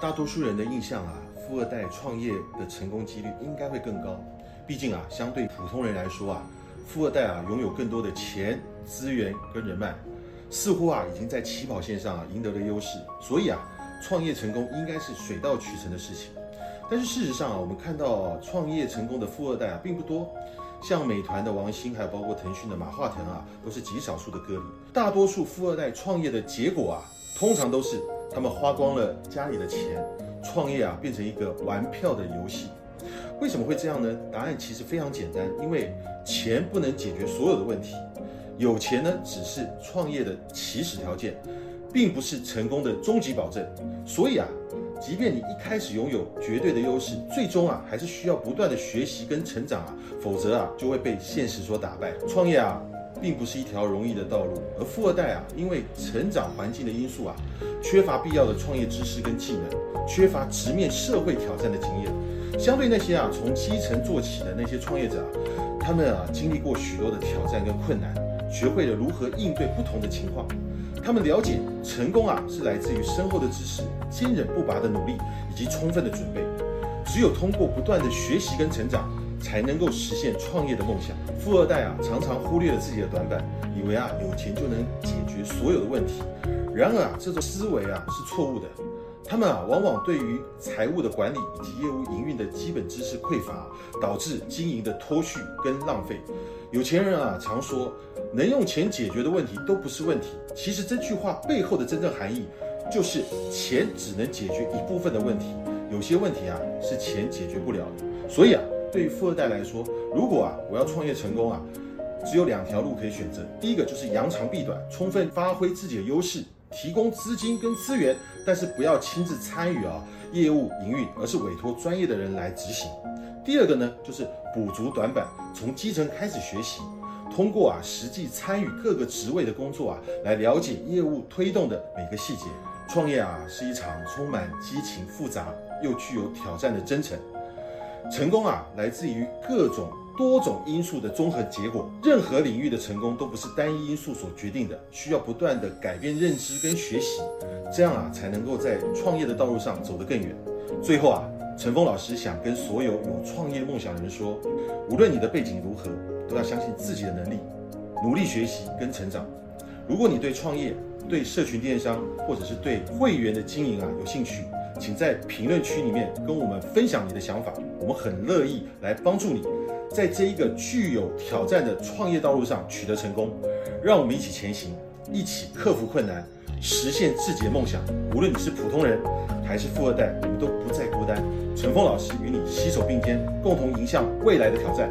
大多数人的印象啊，富二代创业的成功几率应该会更高。毕竟啊，相对普通人来说啊，富二代啊拥有更多的钱、资源跟人脉，似乎啊已经在起跑线上啊赢得了优势。所以啊，创业成功应该是水到渠成的事情。但是事实上啊，我们看到创业成功的富二代啊并不多，像美团的王兴，还有包括腾讯的马化腾啊，都是极少数的个例。大多数富二代创业的结果啊，通常都是他们花光了家里的钱，创业啊变成一个玩票的游戏。为什么会这样呢？答案其实非常简单，因为钱不能解决所有的问题，有钱呢只是创业的起始条件，并不是成功的终极保证。所以啊，即便你一开始拥有绝对的优势，最终啊还是需要不断的学习跟成长啊，否则啊就会被现实所打败。创业啊并不是一条容易的道路，而富二代啊因为成长环境的因素啊，缺乏必要的创业知识跟技能，缺乏直面社会挑战的经验。相对那些啊从基层做起的那些创业者啊，他们啊经历过许多的挑战跟困难，学会了如何应对不同的情况。他们了解成功啊是来自于深厚的知识、坚韧不拔的努力以及充分的准备。只有通过不断的学习跟成长，才能够实现创业的梦想。富二代啊常常忽略了自己的短板，以为啊有钱就能解决所有的问题。然而啊这种思维啊是错误的。他们啊，往往对于财务的管理以及业务营运的基本知识匮乏，导致经营的脱序跟浪费。有钱人啊，常说能用钱解决的问题都不是问题。其实这句话背后的真正含义，就是钱只能解决一部分的问题，有些问题啊是钱解决不了的。所以啊，对于富二代来说，如果啊我要创业成功啊，只有两条路可以选择。第一个就是扬长避短，充分发挥自己的优势。提供资金跟资源，但是不要亲自参与啊业务营运，而是委托专业的人来执行。第二个呢，就是补足短板，从基层开始学习，通过啊实际参与各个职位的工作啊，来了解业务推动的每个细节。创业啊是一场充满激情、复杂又具有挑战的征程。成功啊来自于各种。多种因素的综合结果，任何领域的成功都不是单一因素所决定的，需要不断的改变认知跟学习，这样啊才能够在创业的道路上走得更远。最后啊，陈峰老师想跟所有有创业梦想的人说，无论你的背景如何，都要相信自己的能力，努力学习跟成长。如果你对创业、对社群电商或者是对会员的经营啊有兴趣，请在评论区里面跟我们分享你的想法，我们很乐意来帮助你。在这一个具有挑战的创业道路上取得成功，让我们一起前行，一起克服困难，实现自己的梦想。无论你是普通人还是富二代，我们都不再孤单。陈峰老师与你携手并肩，共同迎向未来的挑战。